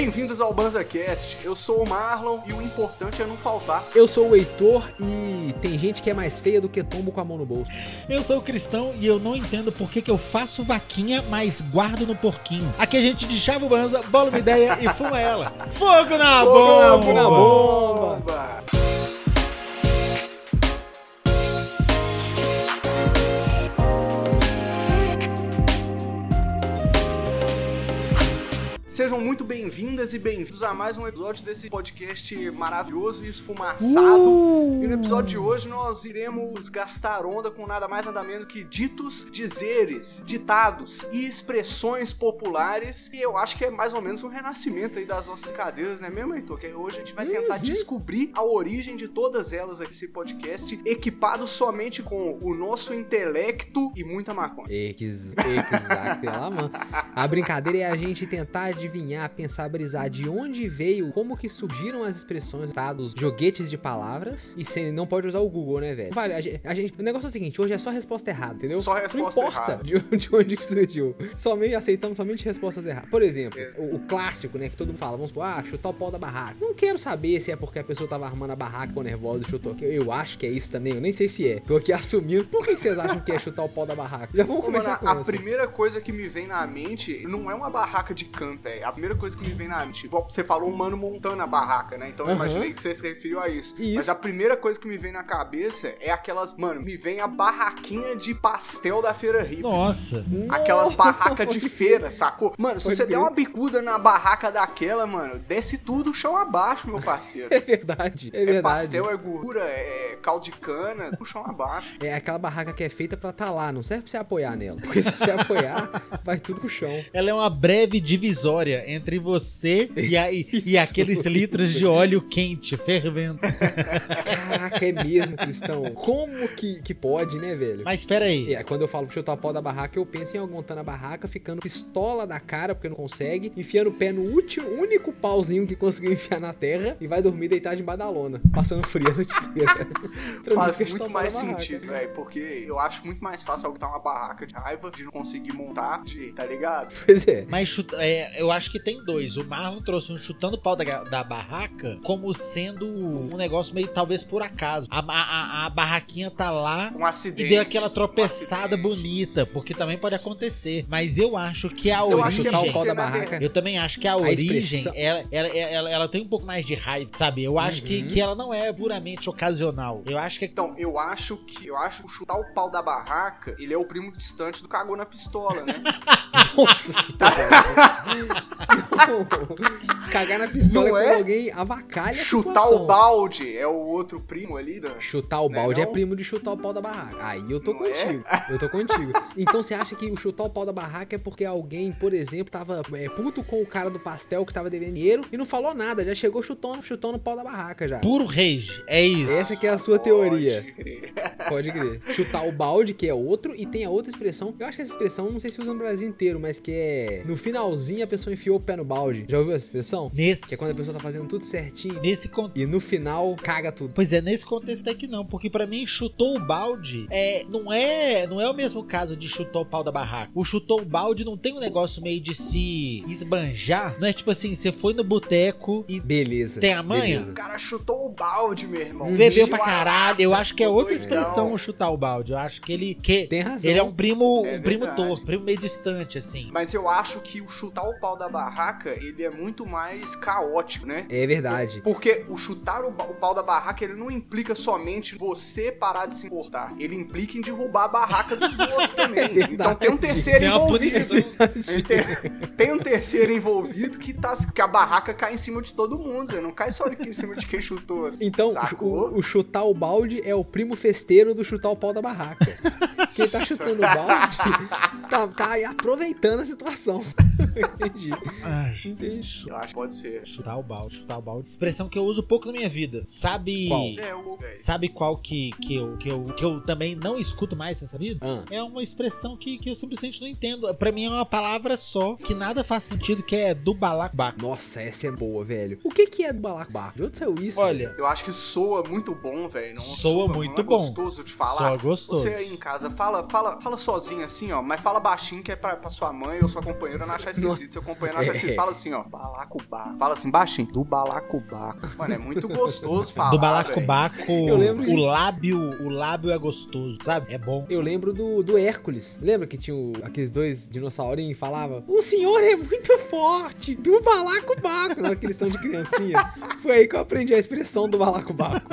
Bem-vindos ao BanzaCast. Eu sou o Marlon e o importante é não faltar. Eu sou o Heitor e tem gente que é mais feia do que tombo com a mão no bolso. Eu sou o Cristão e eu não entendo por que, que eu faço vaquinha, mas guardo no porquinho. Aqui a gente deixava o Banza, bola uma ideia e fuma ela. Fogo na bomba! Fogo na bomba! Sejam muito bem-vindas e bem-vindos a mais um episódio desse podcast maravilhoso e esfumaçado. Uh! E no episódio de hoje nós iremos gastar onda com nada mais nada menos que ditos, dizeres, ditados e expressões populares. E eu acho que é mais ou menos um renascimento aí das nossas brincadeiras, né mesmo, Heitor? Que hoje a gente vai tentar Uhum. descobrir a origem de todas elas aqui nesse podcast, equipado somente com o nosso intelecto e muita maconha. Ex- Exato, lá, mano. A brincadeira é a gente tentar adivinhar, pensar, brisar de onde veio, como que surgiram as expressões, tá? Dos joguetes de palavras. E sem, não pode usar o Google, né, velho? Vale, a gente, a gente- o negócio é o seguinte, hoje é só resposta errada, entendeu? Só resposta não importa errada. De, de onde que surgiu. Somente aceitamos somente respostas erradas. Por exemplo, Ex- o, o clássico, né, que todo mundo fala, vamos supor, ah, chutar o pau da barraca. Não quero saber se é porque a pessoa tava armando a barraca ficou nervosa e chutou. Eu acho que é isso também, eu nem sei se é. Tô aqui assumindo. Por que, que vocês acham que é chutar o pau da barraca? Já vamos Ô, mano, começar com a essa. primeira coisa que me vem na mente não é uma barraca de campo, velho. A primeira coisa que me vem na mente, igual você falou, o mano montando a barraca, né? Então eu imaginei que você se referiu a isso. Isso. Mas a primeira coisa que me vem na cabeça é aquelas, mano, me vem a barraquinha de pastel da Feira Hippie. Nossa. Aquelas barracas de feira, sacou? Mano, se Pode você crer. der uma bicuda na barraca daquela, mano, desce tudo o chão abaixo, meu parceiro. É verdade, é É verdade. pastel, é gordura, é caldo de cana, o chão abaixo. É aquela barraca que é feita pra tá lá, não serve pra você apoiar nela. Porque se você apoiar, vai tudo pro chão. Ela é uma breve divisória entre você e, a- e- e aqueles litros de óleo quente fervendo. Caraca, é mesmo, Cristão. Como que, que pode, né, velho? Mas espera aí. É, quando eu falo chutar o pau da barraca, eu penso em alguém montando a barraca, ficando pistola da cara, porque não consegue, enfiando o pé no último, único pauzinho que conseguiu enfiar na terra e vai dormir deitado debaixo da lona, passando frio a noite inteira. Faz muito mais sentido, velho, porque eu acho muito mais fácil alguém tá uma barraca de raiva, de não conseguir montar, de, tá ligado? Pois é. Mas chuta- é, eu acho que tem dois. O Marlon trouxe um chutando o pau da, da barraca como sendo um negócio meio talvez por acaso. A, a- a- a barraquinha tá lá Um acidente. e deu aquela um tropeçada acidente. bonita, porque também pode acontecer. Mas eu acho que a Eu acho que origem. chutar o pau da barraca. Eu também acho que a origem, expressão- ela, ela, ela, ela tem um pouco mais de raiva, sabe? Eu acho que, Uhum. que ela não é puramente ocasional. Eu acho que Então, eu acho que eu acho que o chutar o pau da barraca, ele é o primo distante do cagou na pistola, né? Nossa. Cagar na pistola Não é é? quando alguém avacalha chutar situação. o balde é o outro primo ali da. Chutar o Né, balde é não? primo de chutar o pau da barraca. Aí eu tô Não é? contigo. Eu tô contigo. Então você acha que o chutar o pau da barraca é porque alguém, por exemplo, tava é, puto com o cara do pastel que tava devendo dinheiro e não falou nada, já chegou chutando, chutando o pau da barraca já. puro rage. É isso. Essa que é a sua teoria. Pode crer. Pode crer. Chutar o balde, que é outro, e tem a outra expressão. Eu acho que essa expressão, não sei se usa no Brasil inteiro, mas que é no finalzinho a pessoa enfiou o pé no balde. Já ouviu essa expressão? Nesse, Que é quando a pessoa tá fazendo tudo certinho nesse contexto. e no final caga tudo. Pois é, nesse contexto até que não, porque pra mim chutou o balde é não é não é o mesmo caso de chutou o pau da barraca. O chutou o balde não tem um negócio meio de se esbanjar, não é tipo assim, você foi no boteco e Beleza. Tem a manha? beleza. O cara chutou o balde, meu irmão. Uhum. bebeu pra caralho. Eu acho que é outra expressão o chutar o balde. Eu acho que ele que Tem razão. ele é um primo, É um primo torto, primo meio distante assim. Mas eu acho que o chutar o pau da barraca, ele é muito mais caótico, né? É verdade. Porque o chutar o, o pau da barraca, ele não implica somente você parar de se importar. Ele implica em derrubar a barraca dos outros também. verdade. então tem um terceiro Tem envolvido. Tem, tem um terceiro envolvido que, tá, que a barraca cai em cima de todo mundo. Não cai só aqui em cima de quem chutou. Então, o, o chutar o balde é o primo festeiro do chutar o pau da barraca. Quem tá chutando o balde tá, tá aí aproveitando a situação. Entendi. Ah, Entendi. Eu acho que pode ser. chutar o balde, chutar o balde. Expressão que eu uso pouco na minha vida. Sabe Qual? É, é. Sabe qual que, que, eu, que, eu, que eu também não escuto mais nessa vida? Ah, É uma expressão que, que eu simplesmente não entendo. Pra mim é uma palavra só, que nada faz sentido, que é do balacobaco. nossa, essa é boa, velho. O que que é do balacobaco? De onde saiu isso? Olha, Eu acho que soa muito bom, velho. Não Soa muito não é bom. gostoso gostoso de falar. Só gostoso. Você aí em casa, fala, fala, fala sozinho assim, ó, mas fala baixinho que é pra, pra sua mãe ou sua companheira não achar esquisito. Seu companheiro não achar esquisito. Fala assim, ó, balacobaco. Fala assim baixinho, do balacobaco. Mano, é muito gostoso falar. Do velho. balacobaco, Eu lembro de- o lábio, o lábio é gostoso, sabe? É bom. Eu lembro do, do Hércules. Lembra que tinha o- aqueles dois dinossaurinhos e falava O senhor é muito forte, do balacobaco. Na hora que eles estão de criancinha. Foi aí que eu aprendi a expressão do balacobaco.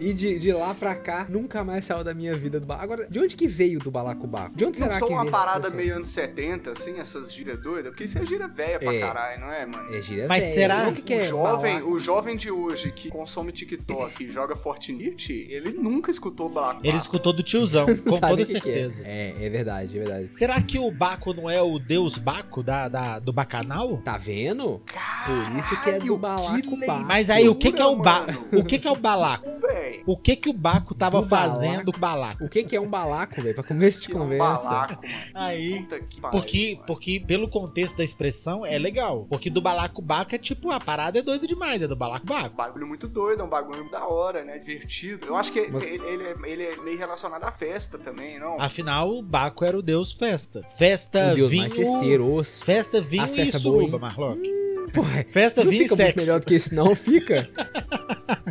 E de, de lá pra cá, nunca mais saiu da minha vida do balacobaco. Agora, de onde que veio do balacobaco? De onde Não será que uma veio essa parada meio anos 70, assim, essas gírias doidas? Porque isso é gíria velha pra É. caralho, não é, mano? É gíria Mas velha. será O que, que o, é jovem, balaco? o jovem de hoje que consome TikTok e joga Fortnite, ele nunca escutou Balacobaco. Ele escutou do tiozão, com toda o é. certeza. É, é verdade, é verdade. Será que o Baco não é o deus Baco da, da- do bacanal? Tá vendo? Caralho, Por isso que é do balacobaco. Mas aí, o que que é o Baco? O que que é o balaco? Véi, O que que o Baco tava Do fazendo com o balaco? O que, que é um balaco, velho? Pra começo de que é um conversa. balaco. Aí, Puta que porque, pariu, mano. porque pelo contexto da expressão é legal. Porque do balacobaco é tipo, a parada é doida demais, é do Um balacobaco. bagulho muito doido, é um bagulho da hora, né? Divertido. Eu acho que Mas- ele, ele é, ele é meio relacionado à festa também, não? Afinal, o Baco era o deus festa. Festa, O Deus vinho... mais festeiro. Festa, vinho As e suruba, Marlock. Porra, Festa, não vinho e sexo. melhor do que isso, não, fica.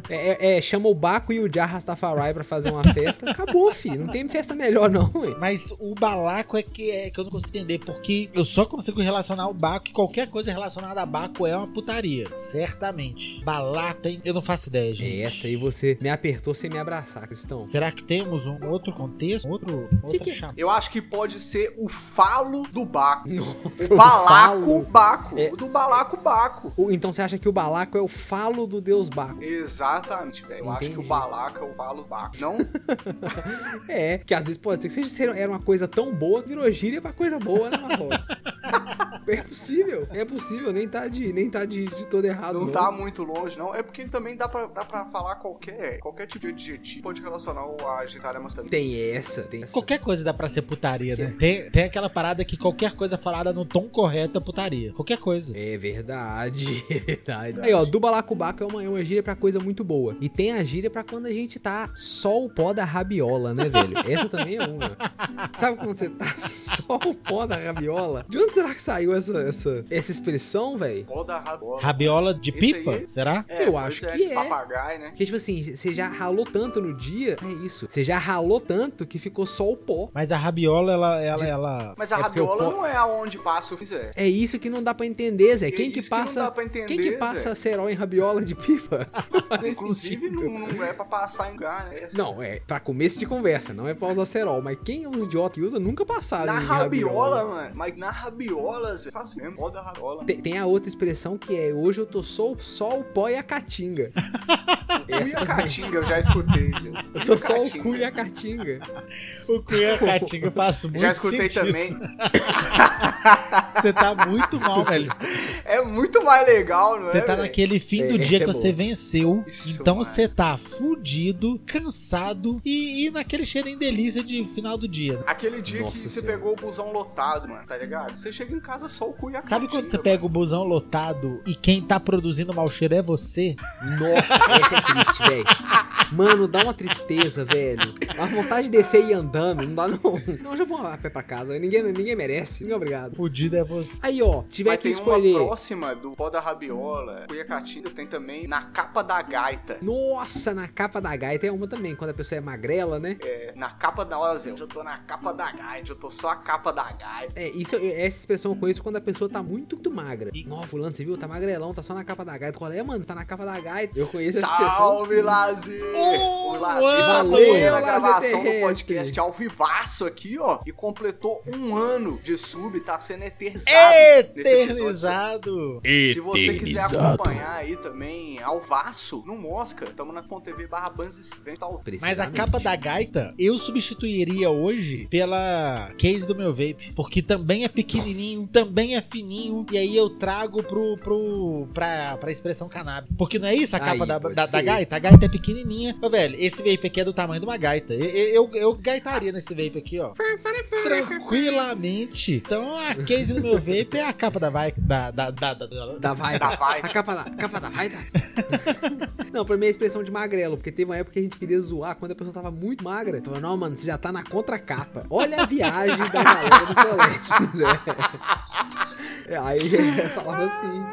É, é- é, chama o Baco e o Jar Rastafari pra fazer uma festa. Acabou, filho. Não tem festa melhor, não, ué. Mas o balaco é que, é que eu não consigo entender, porque eu só consigo relacionar o Baco e qualquer coisa relacionada a Baco é uma putaria. Certamente. Balaco tem. Eu não faço ideia, gente. É essa aí você me apertou sem me abraçar, Cristão. Será que temos um outro contexto? Um Outro, outra que é? Eu acho que pode ser o falo do Baco. Nossa, O balaco. Baco. É. O do balaco Baco. Então você acha que o Balaco é o falo do Deus Baco? Exatamente, velho. Eu acho que o É o falo Baco. Não? É, que às vezes pode ser que seja, era uma coisa tão boa que virou gíria pra coisa boa, né, Marlon? É possível, é possível, nem tá de, nem tá de, de todo errado. Não Não, tá muito longe, não. É porque também dá pra, dá pra falar qualquer, qualquer tipo de adjetivo. Pode relacionar o a genitália masculina. Tem essa, tem essa. Qualquer coisa dá pra ser putaria, né? Tem, tem aquela parada que qualquer coisa falada no tom correto é putaria. Qualquer coisa. É verdade, é verdade. Aí, ó, do balacobaco é uma, é uma gíria pra coisa muito boa. E tem a gíria pra quando a gente tá só o pó da rabiola, né, velho? Essa também é uma. Sabe quando você tá só o pó da rabiola? De onde será que saiu essa, essa, essa expressão, velho? Rabola. Rabiola de pipa? aí? Será? É, Eu acho ser que de é. papagaio, né? Porque, tipo assim, você já ralou tanto no dia. É isso. Você já ralou tanto que ficou só o pó. Mas a rabiola, ela. ela, ela... Mas a É rabiola pó- não é aonde passa o fizer. É isso que não dá pra entender, Zé. É Quem que isso que não passa. dá pra entender, quem que Zé. passa cerol em rabiola de pipa? Não Inclusive, não, não é pra passar em lugar, né? Não, é pra começo de conversa, não é pra usar cerol. Mas quem é os idiotas que usa nunca passaram Na em rabiola, mano. Mas na rabiola, Zé. Faz mesmo. Pó da rabiola. Tem, tem a outra expressão que é hoje eu tô só, só o pó e a caatinga. Cu e a caatinga, eu já escutei. Eu sou só o Caatinga. cu e a caatinga. O Cunha Catinga faz muito Já escutei sentido. também. Você tá muito mal, velho. É muito mais legal, não é? Você tá velho? naquele fim do É, dia essa que é você boa. venceu. Isso, então mano. você tá fudido, cansado e, e naquele cheirinho delícia de final do dia. né? Aquele dia Nossa que você pegou o busão lotado, mano, tá ligado? Você chega em casa só o cu e a Sabe quando você pega o busão lotado e quem tá produzindo mau cheiro é você? Nossa, essa é triste, velho. Mano, dá uma tristeza, velho. A vontade de descer e ir andando, não dá não. Não, eu já vou a pé pra casa. Ninguém, ninguém merece. Ninguém obrigado. Fudido é você. Aí, ó, tiver Mas que tem escolher. uma próxima do pó da rabiola, cu a caatinga, tem também na capa da gaita. Nossa, na capa da gaita é uma também, quando a pessoa é magrela, né? É, na capa da... Olha, eu tô na capa da gaita, eu tô só a capa da gaita. É, isso, essa expressão eu conheço quando a pessoa tá muito, muito magra. E, Nó, fulano, você viu? Tá magrelão, tá só na capa da gaita. Qual é, mano? Tá na capa da gaita. Eu conheço essa expressão. Salve, sim. Lazer! O Lazer valeu, valeu, na gravação do podcast ao vivaço aqui, ó. E completou um ano de sub, tá sendo eternizado. nesse episódio. Eternizado! Se você quiser acompanhar aí também ao Vaço, no Mosca, tamo na .tv barra tá Mas a capa da gaita eu substituiria hoje pela case do meu vape. Porque também é pequenininho, também é fininho. E aí eu trago pro, pro, pra, pra expressão cannabis. Porque não é isso a capa Aí, da, da, da gaita? A gaita é pequenininha, gatinha. Ô, velho, esse vape aqui é do tamanho de uma gaita. Eu, eu, eu gaitaria nesse vape aqui, ó. Tranquilamente. Então a case do meu vape é a capa da vai. Da, da, da, da, da- Da vai. Da vai. A capa da, capa da vai. não, pra mim é a expressão de magrelo, porque teve uma época que a gente queria zoar quando a pessoa tava muito magra. Falou, não, mano, você já tá na contracapa. Olha a viagem da galera do colégio. Zé. Aí falava assim.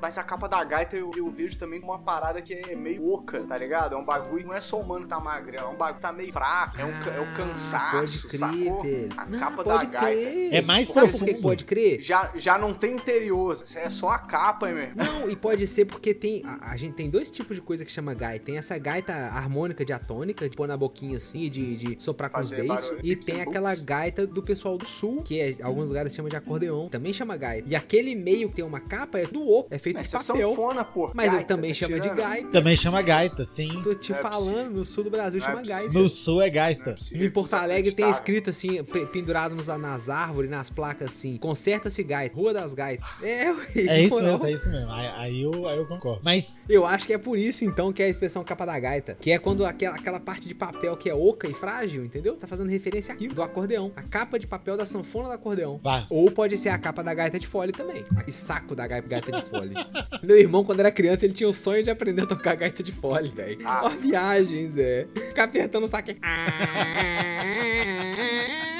Mas a capa da gaita eu, eu vejo também uma parada que é meio oca, tá ligado? É um bagulho, não é só o humano que tá magrelo, é um bagulho que tá meio fraco, é, um, ca- é o Ah, cansaço, pode crer, sacou? velho. A Não, capa pode da gaita. crer. É mais Sabe por que profundo. que pode crer? Já, já não tem interior, isso é só a capa, hein, meu? Não, e pode ser porque tem. A, a gente tem dois tipos de coisa que chama gaita. Tem essa gaita harmônica diatônica, de pôr na boquinha assim, de, de soprar com os Fazer barulho, E tipo tem aquela books. gaita do pessoal do sul, que é, alguns lugares chamam de acordeon. Também chama gaita. E aquele meio que tem uma capa é do oco, é feito Essa de papel. sanfona, pô. Mas ele Gaita, também tá chama de tirando? gaita. Também chama gaita, sim. Tô te é falando, possível. no sul do Brasil Não é chama possível. gaita. No sul é é gaita. possível, Em Porto Alegre tem escrito assim, pe- pendurado nos- nas árvores, nas placas assim, conserta-se gaita, Rua das Gaitas. É, ué, É isso mesmo, é isso mesmo. Aí, aí eu, aí eu concordo. Mas Eu acho que é por isso, então, que é a expressão capa da gaita. Que é quando aquela, aquela parte de papel que é oca e frágil, entendeu? Tá fazendo referência aqui do acordeão. A capa de papel da sanfona do acordeão. Vai. Ou pode ser a capa da gaita de fole também. E saco da gai- gaita de fole. Meu irmão, quando era criança, ele tinha o sonho de aprender a tocar gaita de fole, velho. Ah. Ó, viagens, é. Ficar apertando o saco.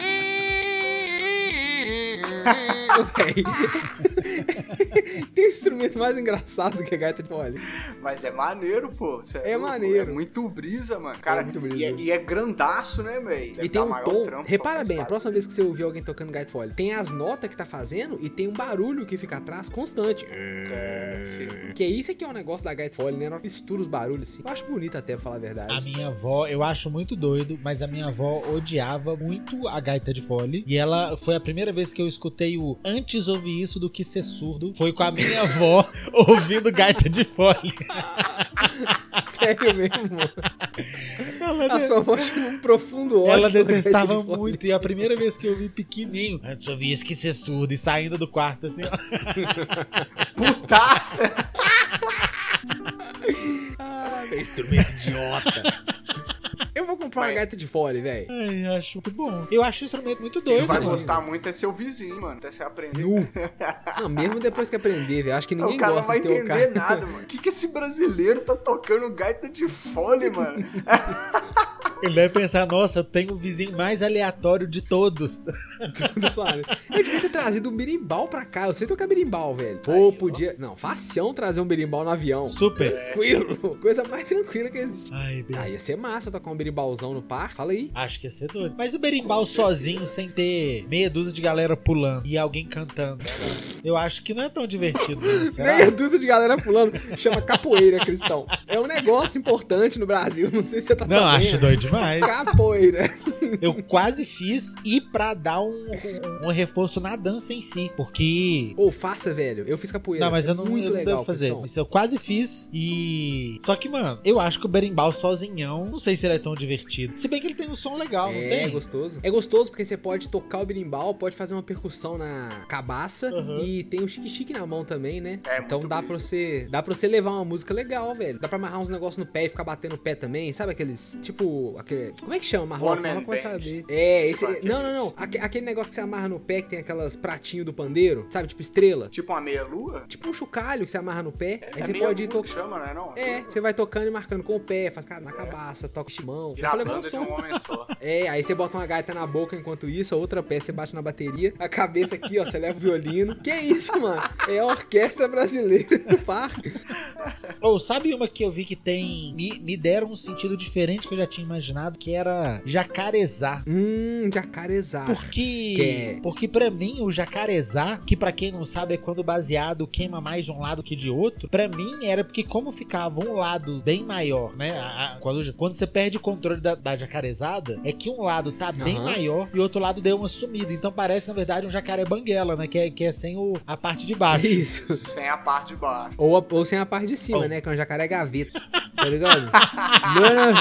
Tem instrumento mais engraçado do que a gaita de fole. Mas é maneiro, pô. Cê É louco, maneiro. É muito brisa, mano. Cara, muito brisa. E, é, e é grandaço, né, velho? E tem um tom. Repara bem, a próxima vez que você ouvir alguém tocando gaita fole, tem as notas que tá fazendo e tem um barulho que fica atrás constante. É, sim. Que isso aqui é um negócio da gaita fole, né? Ela mistura os barulhos assim. Eu acho bonito até, pra falar a verdade. A minha avó, eu acho muito doido, mas a minha avó odiava muito a gaita de fole. E ela foi a primeira vez que eu escutei o antes ouvir isso do que ser surdo. Foi com a minha avó ouvindo gaita de fole. Sério mesmo. Ela, A sua voz tinha um profundo ódio. ela detestava de muito. E a primeira vez que eu vi pequenininho, antes eu que ser surdo. E saindo do quarto assim, ó. Putaça! Ah, instrumento idiota. Eu vou comprar uma gaita de fole, velho. Ai, acho muito bom. Eu acho o instrumento muito Quem doido, vai mano. gostar muito é seu vizinho, mano. Até você aprender. Nu. Não, mesmo depois que aprender, velho. Acho que ninguém o cara não gosta vai de ter o entender cara. nada, mano. O que, que esse brasileiro tá tocando gaita de fole, mano? Ele deve pensar, nossa, eu tenho o vizinho mais aleatório de todos. do planeta. Eu devia ter trazido um berimbau pra cá. Eu sei tocar berimbau, velho. Ou podia. Não, facião trazer um berimbau no avião. Super. Tranquilo. Coisa mais tranquila que existe. Ai, bem. Ah, ia ser massa tocar um berimbauzão no parque. Fala aí. Acho que ia ser doido. Mas o berimbau sozinho, sem ter meia dúzia de galera pulando e alguém cantando, eu acho que não é tão divertido. Não? Meia dúzia de galera pulando. Chama capoeira, cristão. É um negócio importante no Brasil. Não sei se você tá Não, sabendo. acho doido demais. Capoeira. Eu quase fiz e pra dar um, um- um reforço na dança em si. Porque. Ou faça, velho. Eu fiz capoeira. Não, mas eu É não, Muito eu não legal, devo fazer. Isso eu quase fiz e. Só que, mano, eu acho que o berimbau sozinhão, não sei se ele é tão divertido. Se bem que ele tem um som legal, não É, tem? gostoso. É gostoso porque você pode tocar o berimbau, pode fazer uma percussão na cabaça Uhum. e tem o chique-chique na mão também, né? É, então muito dá pra brisa. você, dá para você levar uma música legal, velho. Dá pra amarrar uns negócios no pé e ficar batendo o pé também, sabe aqueles, tipo, aquele, como é que chama? Marroca, One Man Marroca Band. Saber. É, esse, Tipo não, não, não. Aque- Aquele negócio que você amarra no pé que tem aquelas pratinhos do pandeiro, sabe? Tipo estrela. Tipo uma meia-lua? Tipo um chocalho que você amarra no pé. aí É você pode ir tocando. chama, não é não? É, você vai tocando e marcando com o pé, faz cara na cabaça, toca o timão. Vira a um banda de um homem só. É, aí você bota uma gaita na boca enquanto isso, a outra pé você bate na bateria, a cabeça aqui, ó, você leva o violino. Que isso, mano? É a orquestra brasileira do parque. Ou sabe uma que eu vi que tem. Me, me deram um sentido diferente que eu já tinha imaginado, que era jacarezá. Hum, jacarezá. Porque, Que é- porque para mim o jacarezá, que pra quem não sabe é quando o baseado queima mais de um lado que de outro, pra mim era porque como ficava um lado bem maior, né? a- a- quando, quando você perde o controle da, da jacarezada, é que um lado tá bem Aham. maior e o outro lado deu uma sumida. Então parece na verdade um jacaré banguela, né? Que é, que é sem o, a parte de baixo. Isso. Sem a parte de baixo. Ou, a- ou sem a parte de cima, Oh. né? Que é um jacaré gaveta. Tá ligado? Não na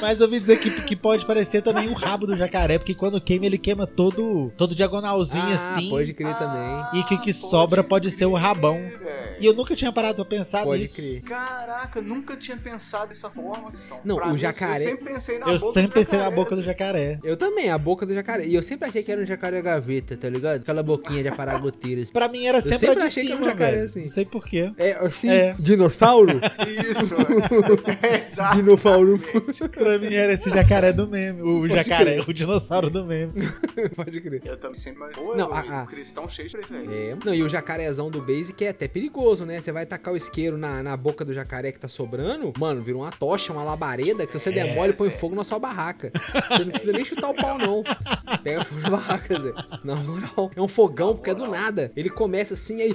Mas eu ouvi dizer que, que pode parecer também o rabo do jacaré, porque quando queima, ele queima todo, todo diagonalzinho Ah, assim. pode crer também. E que o que sobra pode ser o rabão. E eu nunca tinha parado pra pensar Pode nisso. crer. Caraca, nunca tinha pensado dessa forma. Cristão. Não, o mim, jacaré- Eu sempre pensei na Eu boca sempre do pensei na jacaré. boca do jacaré. Eu também, a boca do jacaré. E eu sempre achei que era um jacaré gaveta, tá ligado? Aquela boquinha de aparar goteiras. Pra mim era sempre, sempre a de achei que era um cima, jacaré velho. assim. Não sei porquê. É, assim, É. dinossauro? Isso, é, exato. Dinossauro. Pra mim era esse jacaré do meme. O Pode jacaré, crer. o dinossauro do meme. Pode crer. Eu também sempre imaginei. Pô, Não, a- a- o cristão cheio de. É, não, e o jacarezão do Basic é até perigoso, né? Você vai tacar o isqueiro na, na boca do jacaré que tá sobrando, mano, vira uma tocha, uma labareda, que se você der É, mole, põe fogo na sua barraca. Você não precisa nem chutar o pau, não. Pega fogo na barraca, Zé. Na moral. É um fogão, porque é do nada. Ele começa assim, aí...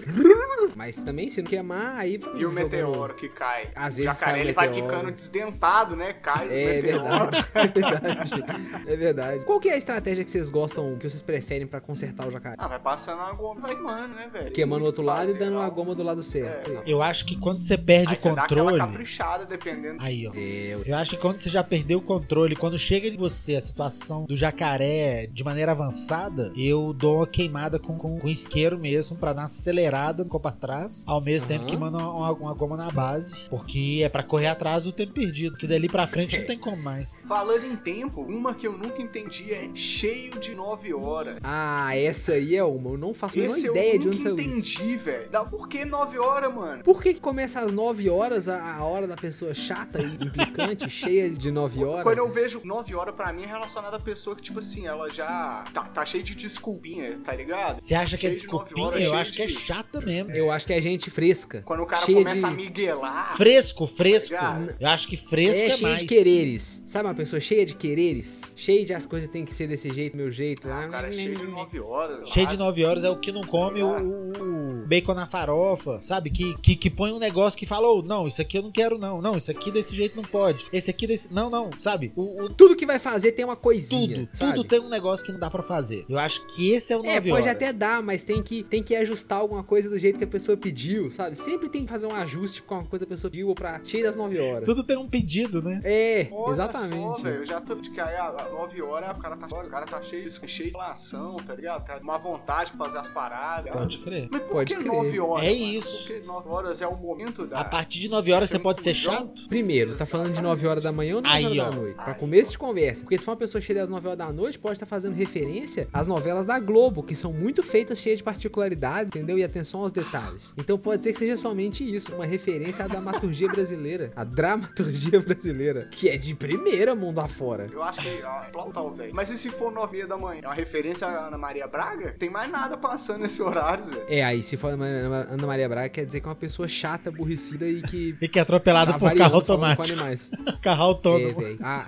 Mas também, se não queimar, aí... vai E o meteoro que cai. Às o vezes jacaré cai o ele vai ficando desdentado, né? Cai os É verdade, é verdade. É verdade. Qual que é a estratégia que vocês gostam, que vocês preferem pra consertar o jacaré? Ah, vai passando a goma, vai queimando, né, velho? Queimando o outro lado e dando a goma do lado É, certo. exato. Eu acho que quando você perde Aí o você dá controle. caprichada, dependendo. Aí, ó. É, Eu acho que quando você já perdeu o controle, quando chega em você a situação do jacaré de maneira avançada, eu dou uma queimada com, com, com isqueiro mesmo, pra dar uma acelerada no corpo atrás, ao mesmo tempo Aham. que manda uma, uma- uma goma na base, porque é pra correr atrás do tempo perdido, que dali pra frente não tem como mais. Falando em tempo, uma que eu nunca entendi é cheio de 9 horas. Ah, essa aí é uma. Eu não faço a menor eu ideia de nunca onde saiu isso. entendi, velho. Por que 9 horas, mano? Por que, que começa às 9 horas, a, a hora da pessoa chata e implicante, cheia de 9 horas? Quando eu vejo 9 horas, pra mim é relacionado a pessoa que, tipo assim, ela já tá, tá cheia de desculpinhas, tá ligado? Você acha que é Cheio de nove desculpinha? horas, Eu acho que é de- chata mesmo. Eu acho que é gente fresca. Quando o cara cheia começa de... a miguelar. Fresco, fresco. Tá? Eu acho que fresco É é, mais. de quereres. Sabe uma pessoa cheia de quereres? Cheia de as coisas têm que ser desse jeito, meu jeito. Ah, Ah, o cara é cheio de 9 horas. Cheio de lá. 9 horas é o que não come o, o- bacon na farofa, sabe? Que, que, que põe um negócio que fala, "Ô, não, isso aqui eu não quero não, não, isso aqui desse jeito não pode, esse aqui desse... Não, não, sabe? O, o- Tudo que vai fazer tem uma coisinha. tudo, sabe? tudo tem um negócio que não dá pra fazer. Eu acho que esse é o 9 É, pode horas. até dar, mas tem que, tem que ajustar alguma coisa do jeito que a pessoa pediu, sabe? Sempre tem que fazer um ajuste com uma coisa que a pessoa pediu ou pra cheio das 9 horas. Tudo tem um pedido, né? É, Olha exatamente. Só, velho, eu já tô de que aí, a 9 horas, o cara tá, o cara tá cheio, de- cheio de relação, tá ligado? Tá uma vontade pra fazer as paradas. Pode crer. Mas por Pode que crer. 9 horas? É mano? isso. Porque 9 horas é o momento da. A partir de 9 horas você pode ser chato? Primeiro, tá falando de 9 horas da manhã ou 9 Aí, horas ó. da noite? Pra Aí, começo de conversa. Porque se for uma pessoa cheia das 9 horas da noite, pode estar fazendo referência às novelas da Globo, que são muito feitas cheias de particularidades, entendeu? E atenção aos detalhes. Então pode ser que seja somente isso, uma referência à dramaturgia brasileira. A dramaturgia brasileira, que é de primeira mundo afora. Eu acho que ah, Plautal, velho. Mas e se for 9 da manhã? É uma referência à Ana Maria Braga? Tem mais nada passando nesse horário, Zé. É, aí se for Ana Maria Braga, quer dizer que é uma pessoa chata, aborrecida e que. E que é atropelado tá por carro automático. Carro É, autônomo. velho. Ah,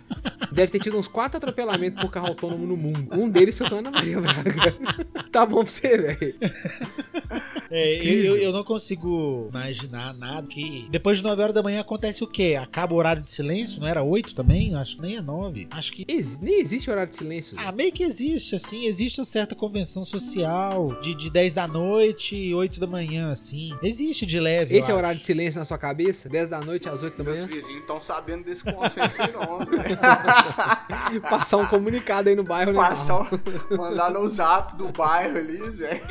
deve ter tido uns quatro atropelamentos por carro autônomo no mundo. Um deles foi com a Ana Maria Braga. tá bom pra você, velho. É, eu, eu- não consigo imaginar nada que. Depois de 9 horas da manhã acontece o quê? Acaba o horário de silêncio? Não era 8 também? Acho que nem é 9. Acho que. Ex- nem existe horário de silêncio. Zé. Ah, meio que existe, assim. Existe uma certa convenção social de, de 10 da noite e 8 da manhã, assim. Existe de leve. Esse é o horário de silêncio na sua cabeça? 10 da noite às 8 da Meus manhã? vizinhos estão sabendo desse consenso aí, não, Zé. Passar um comunicado aí no bairro, né? Passar, um- mandar no zap do bairro ali, Zé.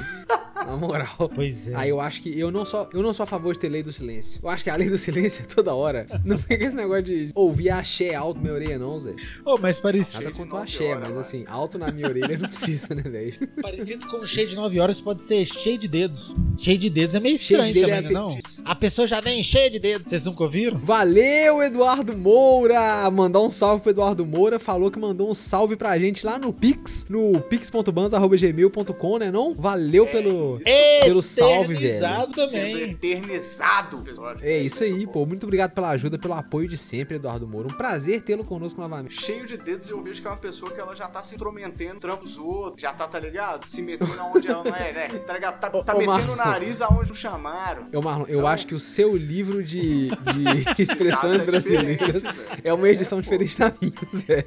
Na moral. Pois é. Aí eu acho que eu não, sou, eu não sou a favor de ter lei do silêncio. Eu acho que a lei do silêncio é toda hora. Não fica esse negócio de ouvir axé alto na minha orelha, não, Zé. Ô, mas parecido, Nada de contra o axé, horas, mas assim, alto na minha orelha não precisa, né, velho? parecido com cheio de 9 horas pode ser cheio de dedos. Cheio de dedos é meio Cheio de estranho também, é não? apetite. A pessoa já vem cheia de dedos. Vocês nunca ouviram? Valeu, Eduardo Moura! Mandar um salve pro Eduardo Moura. Falou que mandou um salve pra gente lá no Pix, no pix.banza.gmail.com, né não? Valeu pelo, pelo salve, velho. Eternizado Sendo também. eternizado. É isso aí, pô. Muito obrigado pela ajuda, pelo apoio de sempre, Eduardo Moura. Um prazer tê-lo conosco novamente. Cheio de dedos, eu vejo que é uma pessoa que ela já tá se intrometendo, trampa os outros, já tá, tá ligado? Se metendo onde ela não é, né? Tá ligado? Tá, tá Ô, metendo Marcos. nariz aonde não chamaram. Eu, Marlon, eu Então- acho que o seu livro de, de expressões é brasileiras é uma edição É, diferente da minha, Zé.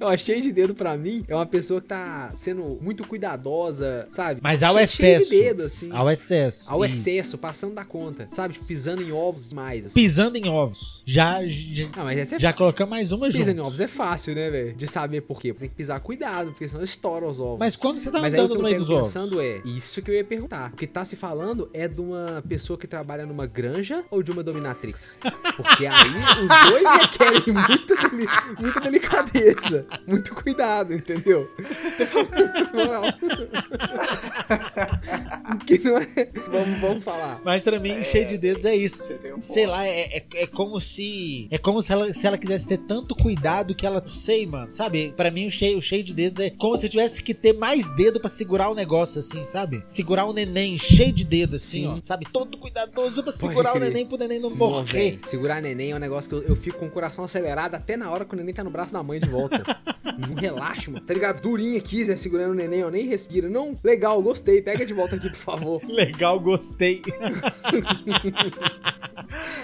Eu achei de dedo pra mim é uma pessoa que tá sendo muito cuidadosa, sabe? Mas ao Cheio- cheio excesso. de dedo, assim. Ao excesso. Ao Isso. excesso, passando da conta, sabe? Tipo, pisando em ovos demais, assim. Pisando em ovos. Já, já, Ah, mas essa é já colocamos mais uma Pisando em junto. ovos é fácil, né, velho? De saber por quê. Tem que pisar cuidado, porque senão estoura os ovos. Mas quando você tá Mas andando no eu meio dos ovos? pensando é, isso que eu ia perguntar. O que tá se falando é de uma pessoa que trabalha numa granja ou de uma dominatrix? Porque aí os dois requerem muita, deli- muita delicadeza, muito cuidado, entendeu? Na moral. Que não é... Vamos, vamos falar. Mas pra mim, cheio de dedos é isso. Você tem um Sei ponto. lá, é, é, é como se. É como se ela, se ela quisesse ter tanto cuidado que ela. Não sei, mano. Sabe? Pra mim, o cheio, o cheio de dedos é como se tivesse que ter mais dedo pra segurar o negócio, assim, sabe? Segurar o neném cheio de dedo, assim, Sim. ó. Sabe? Todo cuidadoso pra Pode segurar o crer. neném pro neném não morrer. véi, segurar neném é um negócio que eu, eu fico com o coração acelerado até na hora que o neném tá no braço da mãe de volta. não relaxa, mano. Tá ligado? Durinho aqui, Zé, segurando o neném, ó, nem respira. Não, legal, gostei. Pega de volta aqui, por favor. Legal, gostei.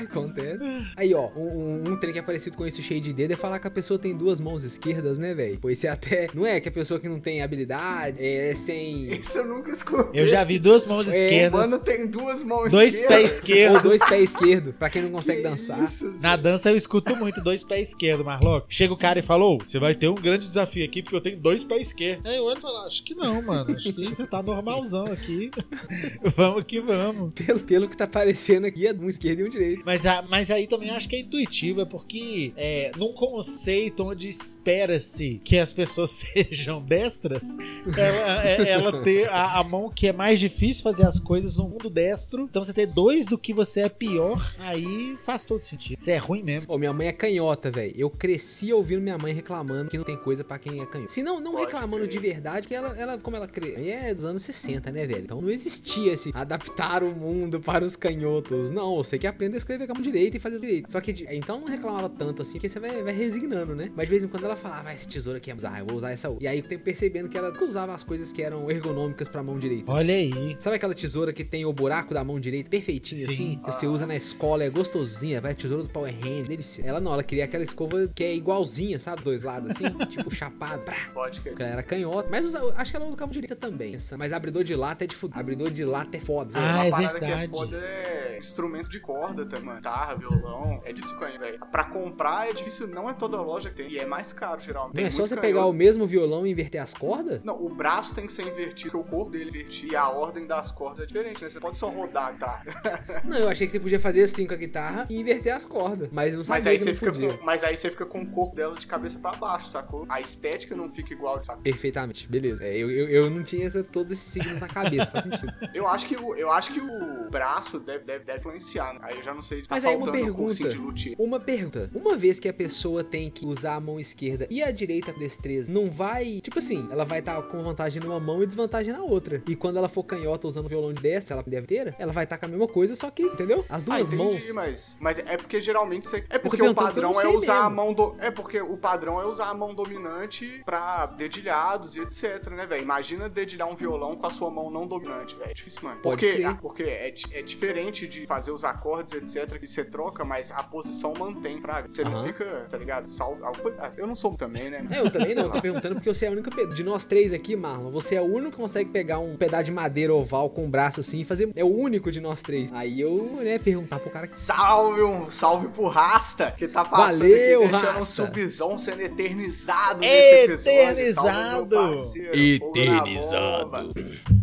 Acontece. Aí, ó, um, um, um trem que é parecido com isso cheio de dedo é falar que a pessoa tem duas mãos esquerdas, né, velho? Pois você até. Não é que a pessoa que não tem habilidade é sem. Isso eu nunca escutei. Eu já vi duas mãos É, esquerdas. Mano, tem duas mãos Dois esquerdas. pés esquerdos. Ou dois pés esquerdos, pra quem não consegue Que dançar. Isso? Na dança eu escuto muito dois pés esquerdos, Marlock. Chega o cara e falou: Você vai ter um grande desafio aqui porque eu tenho dois pés esquerdos. Aí eu olho e falo: Acho que não, mano. Acho que você tá normalzão aqui. vamos que vamos. Pelo, pelo que tá parecendo aqui, é um esquerdo e um direito. Mas, a- mas aí também acho que é intuitivo, é porque é, num conceito onde espera-se que as pessoas sejam destras, ela, é- ela ter a, a mão que é mais difícil fazer as coisas no mundo destro. Então você ter dois do que você é pior, aí faz todo sentido. Você é ruim mesmo. Ô, minha mãe é canhota, velho. Eu cresci ouvindo minha mãe reclamando que não tem coisa pra quem é canhoto. Se não, não Pode reclamando crer. de verdade, porque ela, ela como ela cresceu. Aí é dos anos 60, né, velho? Então não existia esse adaptar o mundo para os canhotos. Não, você que aprende a escrever com a mão direita e fazer direito. Só que então não reclamava tanto assim, porque você vai, vai resignando, né? Mas de vez em quando ela falava, ah, esse tesouro aqui é usar, eu vou usar essa outra. E aí eu tenho percebendo que ela nunca usava as coisas que eram ergonômicas pra mão direita. Olha aí. Sabe aquela tesoura que tem o buraco da mão direita perfeitinho Sim. assim? Que você usa na escola, é gostosinha, vai a tesoura do Power Hand, delícia. Ela não, ela queria aquela escova que é igualzinha, sabe? Dois lados assim, tipo chapado. Pode ela era canhota, mas usa- acho que ela usa com a mão direita também. Mas abridor de lata é de fuder. Abridor de lata é foda. Ah, Uma é parada que verdade. é foda é instrumento de corda também, mano. Guitarra, violão, é disso que velho. Pra comprar é difícil, não é toda loja que tem. E é mais caro, geralmente. Não Tem é só você canhoto. pegar o mesmo violão e inverter as cordas? Não, o braço tem que ser invertido, porque o corpo dele é invertido. E a ordem das cordas é diferente, né? Você pode só rodar a guitarra. Não, eu achei que você podia fazer assim com a guitarra e inverter as cordas. Mas não sabia Mas aí, que você não fica podia. com, mas aí você fica com o corpo dela de cabeça pra baixo, sacou? A estética não fica igual, sacou? Perfeitamente, beleza. É, eu, eu, eu não tinha todos esses signos na cabeça, faz sentido. Eu acho que o, eu acho que o braço deve, deve, deve influenciar, né? Aí eu já não sei, tá Mas aí uma um pergunta. luthier. Uma pergunta. Uma vez que a pessoa tem que usar a mão esquerda e a direita com destreza, não vai. Tipo assim, ela vai estar com vantagem numa mão e desvantagem na outra. E quando ela for canhota usando violão de destra, ela deve ter, ela vai estar com a mesma coisa, só que, entendeu? As Ah, duas entendi, mãos. mas, mas é porque geralmente você. É porque o padrão é usar a mesmo. mão do. É porque o padrão é usar a mão dominante pra dedilhados e etc, né, velho? Imagina dedilhar um violão com a sua mão não dominante, velho. É difícil, mano. Pode Porque, ah, porque é, é diferente de fazer os acordes, etc, que você troca, mas a posição mantém, fraga. Você não fica, tá ligado? Salvo. coisa- ah, Eu não sou também, né? É, eu também não, eu tô perguntando porque você é a única. pe- De nós três aqui, Marlon, você é o único que consegue pegar um pedaço de madeira oval com o braço assim e fazer. É o único de nós três. Aí eu, né, perguntar pro cara que. Salve, um salve pro Rasta, que tá passando Valeu, aqui, deixando um Rasta. subzão sendo eternizado nesse episódio. Eternizado. Salve, meu parceiro, bomba.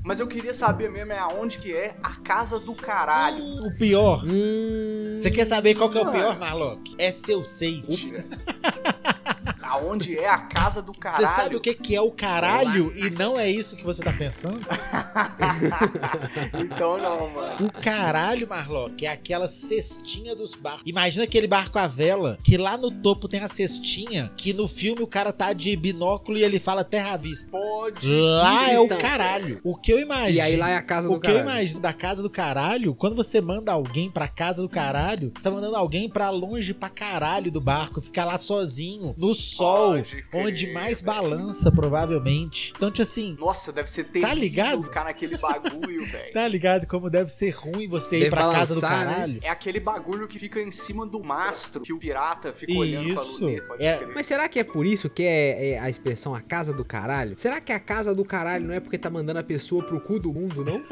Mas eu queria saber mesmo é aonde que é a casa do caralho. O pior. Hum. Você quer saber qual que é o pior, Marlock? É se eu aonde é a casa do Você caralho? sabe o que, que é o caralho e não é isso que você tá pensando? Então não, mano. O caralho, Marlock, é aquela cestinha dos barcos. Imagina aquele barco à vela, que lá no topo tem a cestinha, que no filme o cara tá de binóculo e ele fala terra à vista. Pode. Lá é o Então. caralho. O que eu imagino. E aí lá é a casa do O que eu caralho. imagino da casa do caralho, quando você manda alguém pra casa do caralho, você tá mandando alguém pra longe pra caralho do barco, ficar lá sozinho, no sol, sol, onde mais balança, provavelmente. Então, tipo assim, Nossa, deve ser terrível ligado? ficar naquele bagulho, velho. tá ligado como deve ser ruim você ir Deve pra casa do balançar, né? caralho? É aquele bagulho que fica em cima do mastro, que o pirata fica olhando Isso. pra luneta, pode É- crer. Mas será que é por isso que é, é a expressão a casa do caralho? Será que a casa do caralho não é porque tá mandando a pessoa pro cu do mundo, não?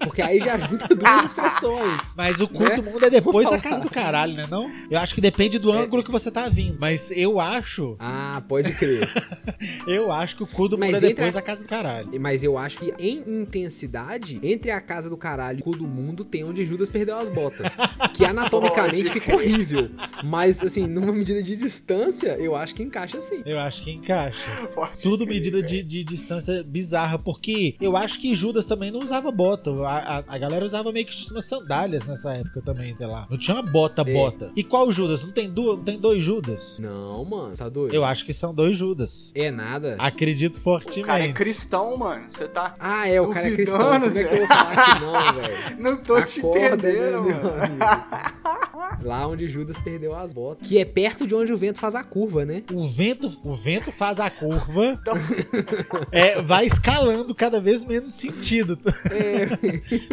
Porque aí já junta duas expressões. Mas o cu Né? do mundo é depois da casa do caralho, né não? Eu acho que depende do ângulo que você tá vindo. Mas eu acho, Ah, pode crer. eu acho que o cu do mundo Mas é depois a- da casa do caralho. Mas eu acho que em intensidade, entre a casa do caralho e o cu do mundo, tem onde Judas perdeu as botas. Que anatomicamente fica horrível. Mas, assim, numa medida de distância, eu acho que encaixa assim. Eu acho que encaixa. Pode Tudo crer, medida de, de distância bizarra, porque eu acho que Judas também não usava bota. A, a, a galera usava meio que umas sandálias nessa época também, sei lá. Não tinha uma bota, É. bota. E qual Judas? Não tem, duas, não tem dois Judas? Não, mano, tá doido? Eu acho que são dois Judas. É nada. Acredito O fortemente. cara é cristão, mano. Você tá. Ah, é, o cara é cristão. Como é que eu vou falar que não, velho? Não tô te Acorda, né, entendendo, meu mano. Lá onde Judas perdeu as botas. Que é perto de onde o vento faz a curva, né? O vento, o vento faz a curva, Então- é, vai escalando cada vez menos sentido. É.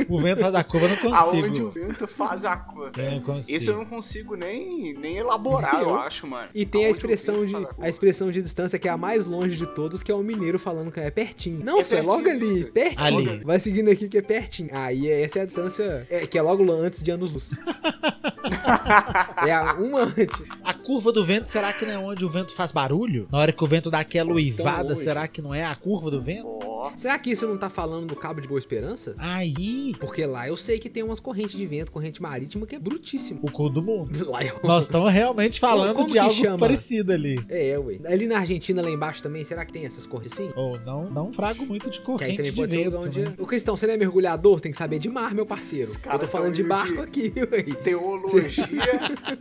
O vento faz a curva, eu não Aonde o consigo. vento faz a curva, Eu não velho. consigo. Esse eu não consigo nem, nem elaborar, eu Eu- acho, mano. E tem a Aonde o expressão de a expressão de distância que é a mais longe de todos, que é o mineiro falando que é pertinho. Não, É é logo ali, pertinho. Ali. Vai seguindo aqui que é pertinho. Aí essa é a distância é, que é logo antes de anos luz. é a uma antes. A curva do vento, será que não é onde o vento faz barulho? Na hora que o vento dá aquela uivada, será que não é a curva do vento? Ó, Será que isso não tá falando do Cabo de Boa Esperança? Aí, Porque lá eu sei que tem umas correntes de vento, corrente marítima que é brutíssimo. o cu do mundo. Lá eu... Nós estamos realmente falando Como de que algo chama? parecido ali. É, ué. Ali na Argentina, lá embaixo também, será que tem essas correntes assim? Ou não, não frago muito de Que aí corrente também de pode ser vento. onde... é. né? O Cristão, você não é mergulhador? Tem que saber de mar, meu parceiro. Esse Eu tô tá falando de barco de- aqui, ué. teologia,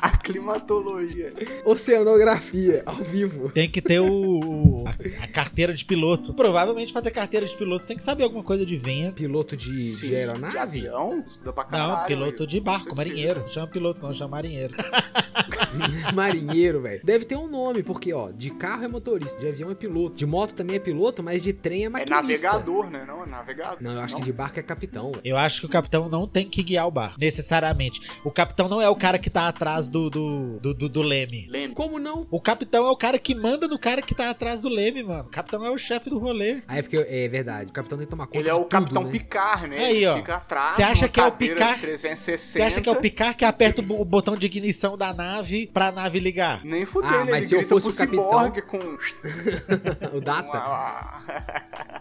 a climatologia. Oceanografia, ao vivo. Tem que ter o, a, a carteira de piloto. Provavelmente, pra ter carteira de piloto, você tem que saber alguma coisa de vento. Piloto de, Sim, de aeronave? De avião? Estuda pra caralho. Não, piloto aí. de barco, marinheiro. Não chama piloto, não, chama marinheiro. Marinheiro, velho. Deve ter um nome, porque, ó, de carro é motorista, de avião é piloto, de moto também é piloto, mas de trem é É maquinista. navegador, né? Não, é navegador. Não, eu acho que de barco é capitão, velho. Eu acho que o capitão não tem que guiar o barco, necessariamente. O capitão não é o cara que tá atrás do, do, do, do- do leme. Leme. Como não? O capitão é o cara que manda no cara que tá atrás do leme, mano. O capitão é o chefe do rolê. Ah, é porque é verdade. O capitão tem que tomar conta Ele é de o tudo, Capitão né? Picard, né? Aí, ó. Fica atrás. Você acha que é o? 360. Você acha que é o Picard que aperta o botão de ignição da nave pra nave ligar? Nem fudendo, Ah, mas ele se eu fosse pro o capitão- com... o Data.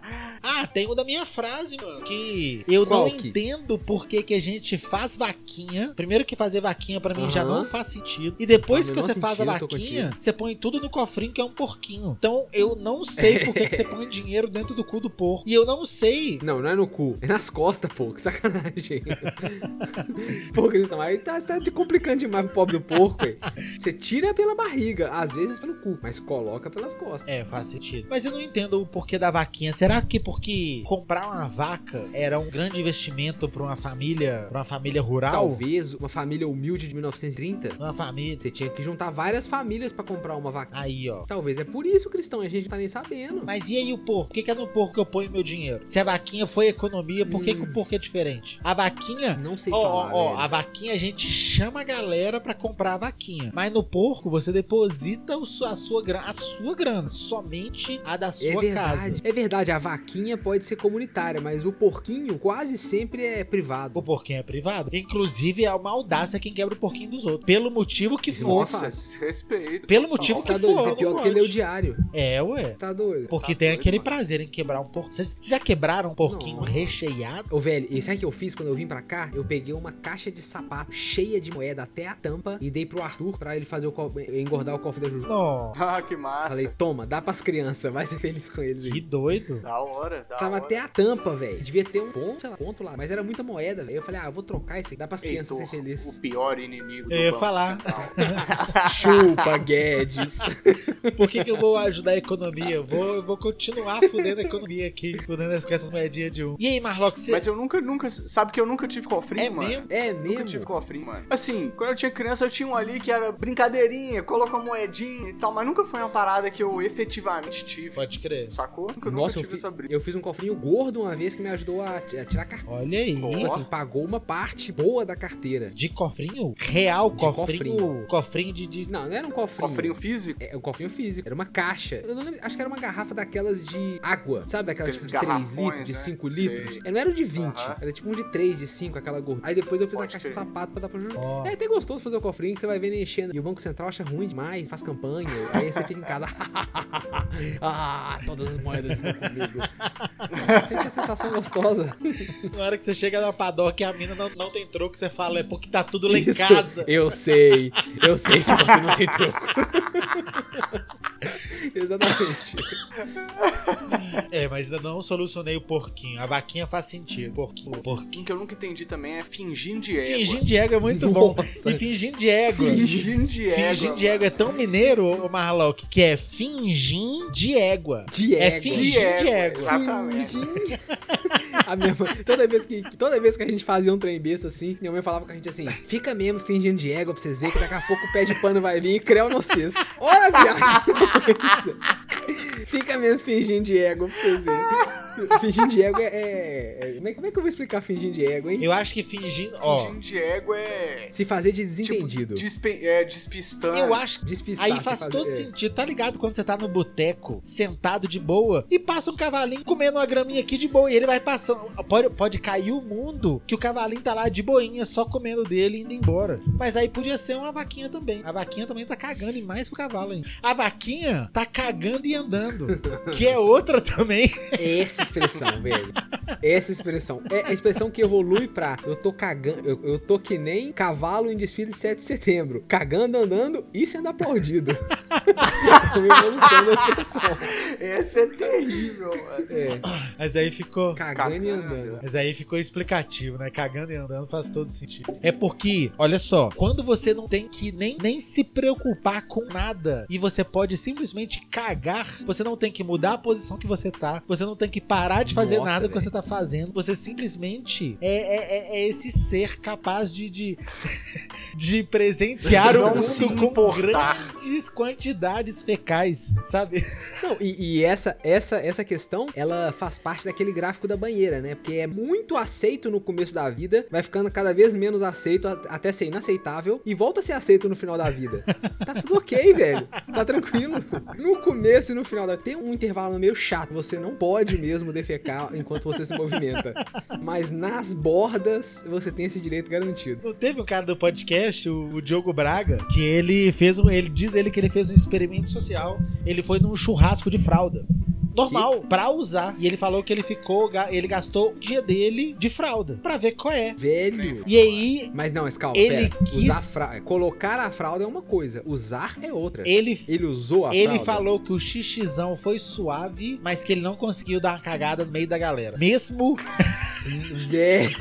Ah, tem o da minha frase, mano. Que eu Qual não que? entendo por que, que a gente faz vaquinha. Primeiro que fazer vaquinha pra mim já Aham. não faz sentido. E depois que você menor faz a sentido, vaquinha, você põe tudo no cofrinho que é um porquinho. Então eu não sei por que, que você põe dinheiro dentro do cu do porco. E eu não sei. Não, não é no cu. É nas costas, pô. Que sacanagem. pô, Cristão, aí tá, tá te complicando demais pro pobre do porco, aí. Você tira pela barriga, às vezes pelo cu, mas coloca pelas costas. É, faz sentido. Mas eu não entendo o porquê da vaquinha. Será que porque comprar uma vaca era um grande investimento pra uma família, pra uma família rural? Talvez uma família humilde de 1930, Uma família. você tinha que juntar várias famílias pra comprar uma vaca. Aí, ó. Talvez é por isso, Cristão, a gente não tá nem sabendo. Mas e aí o porco? Por que, que é no porco que eu ponho meu dinheiro? Se a vaquinha foi economia, por que, que o porco é diferente? A vaquinha. Não sei Ó, falar, ó, ó, a vaquinha a gente chama a galera pra comprar a vaquinha. Mas no porco você deposita o su- a sua, a sua grana. Somente a da É sua verdade, casa. é verdade, a vaquinha pode ser comunitária, mas o porquinho quase sempre é privado. O porquinho é privado. Inclusive, é uma audácia quem quebra o porquinho dos outros. Pelo motivo que Isso for. você faz. Nossa, respeito. Pelo motivo Você que tá doido, for. isso é pior que pode. ler o diário. É, ué. Tá doido. Porque Tá tem doido, aquele mano. prazer em quebrar um porco. Vocês já quebraram um porquinho Não. recheado? Ô, velho, e sabe o que eu fiz quando eu vim pra cá? Eu peguei uma caixa de sapato cheia de moeda até a tampa e dei pro Arthur pra ele fazer o co- engordar o cofre da Juju. Não. Ah, que massa. Falei, toma, dá pras crianças, vai ser feliz com eles aí. Que doido. Da hora. Hora, da Tava hora. até a tampa, velho. Devia ter um ponto, sei lá, ponto lá. Mas era muita moeda, velho. Eu falei, ah, eu vou trocar isso aqui. Dá pras crianças ser felizes. o pior inimigo do Eu ia Banco falar. Chupa, Guedes. Por que, que eu vou ajudar a economia? Eu vou, eu vou continuar fudendo a economia aqui, fudendo com essas moedinhas de um. E aí, Marlock, você. Mas eu nunca, nunca. Sabe que eu nunca tive cofrinho, É mano? mesmo? É Nunca mesmo? tive cofrinho, mano. Assim, quando eu tinha criança, eu tinha um ali que era brincadeirinha, coloca uma moedinha e tal, mas nunca foi uma parada que eu efetivamente tive. Pode crer. Sacou? Nunca, Nossa, eu, nunca tive fi- essa briga. eu fiz um cofrinho gordo uma vez que me ajudou a, a tirar a carteira. Olha aí. Tipo assim, pagou uma parte boa da carteira. De cofrinho? Real De cofrinho? cofrinho. Cofrinho de. de... Não, não era um cofrinho. Cofrinho físico? É um cofrinho físico. Era uma caixa. Eu não lembro, acho que era uma garrafa daquelas de água. Sabe? Daquelas Aqueles tipo, de 3 garrafões, litros, de né? 5 Sei. litros. É, não era o de 20. Aham. Era tipo um de 3, de 5, aquela gorda. Aí depois eu fiz Pode a caixa de crer. sapato pra dar pra Juju. Ó. É até gostoso fazer o cofrinho que você vai vendo enchendo. E o Banco Central acha ruim demais, faz campanha. Aí você fica em casa. ah, todas as moedas estão comigo. Sente a sensação gostosa. Na hora que você chega na padoca e a mina não, não tem troco, você fala, é porque tá tudo lá em Isso, casa. Eu sei. Eu sei que você não tem troco. Exatamente. É, mas ainda não solucionei o porquinho. A vaquinha faz sentido. Porquinho. O Porquinho. que eu nunca entendi também é fingindo de égua. Fingindo de égua é muito bom. Nossa. E fingindo de égua. Fingindo de égua. Fingindo de égua é tão mineiro, ô Marlock, que é fingir de égua. De É égua. fingir de égua. Exatamente. A minha mãe, toda vez que toda vez que a gente fazia um trem besta assim, minha mãe falava com a gente assim: fica mesmo fingindo de égua pra vocês verem que daqui a pouco o pé de pano vai vir e creu no vocês. Olha, viado! Fica mesmo fingindo de égua pra vocês verem. Fingindo de égua é. é- Como é, como é que eu vou explicar fingindo de égua, hein? Eu acho que fingindo. Ó, Fingindo de égua é. Se fazer de Tipo, desentendido. dispe- é, despistando. eu acho Despistar. Aí faz fazer- todo é. sentido, tá ligado? Quando você tá no boteco, sentado de boa, e passa um cavalinho comendo uma graminha aqui de boa, e ele vai passando. Pode, pode cair o mundo que o cavalinho tá lá de boinha, só comendo dele e indo embora. Mas aí podia ser uma vaquinha também. A vaquinha também tá cagando e mais que o cavalo ainda. A vaquinha tá cagando e andando, que é outra também. Essa expressão, velho. Essa expressão. É a expressão que evolui pra eu tô cagando. Eu, eu tô que nem cavalo em desfile de 7 de setembro. Cagando, andando e sendo aplaudido. é uma evolução da expressão. Essa é terrível, mano. É, Mas aí ficou. cagando e andando. Mas aí ficou explicativo, né? Cagando e andando faz todo sentido. É porque, olha só, quando você não tem que nem, nem se preocupar com nada e você pode simplesmente cagar, você não tem que mudar a posição que você tá, você não tem que parar de fazer Nossa, nada que velho. você tá fazendo, você simplesmente é, é, é- é esse ser capaz de, de, de presentear o Não mundo se com grandes quantidades fecais, sabe? Não, e, e essa, essa, essa questão, ela faz parte daquele gráfico da banheira, né? Porque é muito aceito no começo da vida, vai ficando cada vez menos aceito até ser inaceitável e volta a ser aceito no final da vida. Tá tudo ok, velho. Tá tranquilo. No começo e no final da Tem um intervalo meio chato, você não pode mesmo defecar enquanto você se movimenta. Mas nas bordas, você tem esse direito garantido. Não teve um cara do podcast, o, o Diogo Braga, que ele fez um. Ele diz ele que ele fez um experimento social. Ele foi num churrasco de fralda. Normal, pra usar. E ele falou que ele ficou. Ele gastou o dia dele de fralda. Pra ver qual é. Velho. E aí, Mas não, Scal, Ele pera. quis- Usar fra... Colocar a fralda é uma coisa, usar é outra. ele. Ele usou a Ele fralda? falou que o xixizão foi suave, mas que ele não conseguiu dar uma cagada no meio da galera. Mesmo. Velho.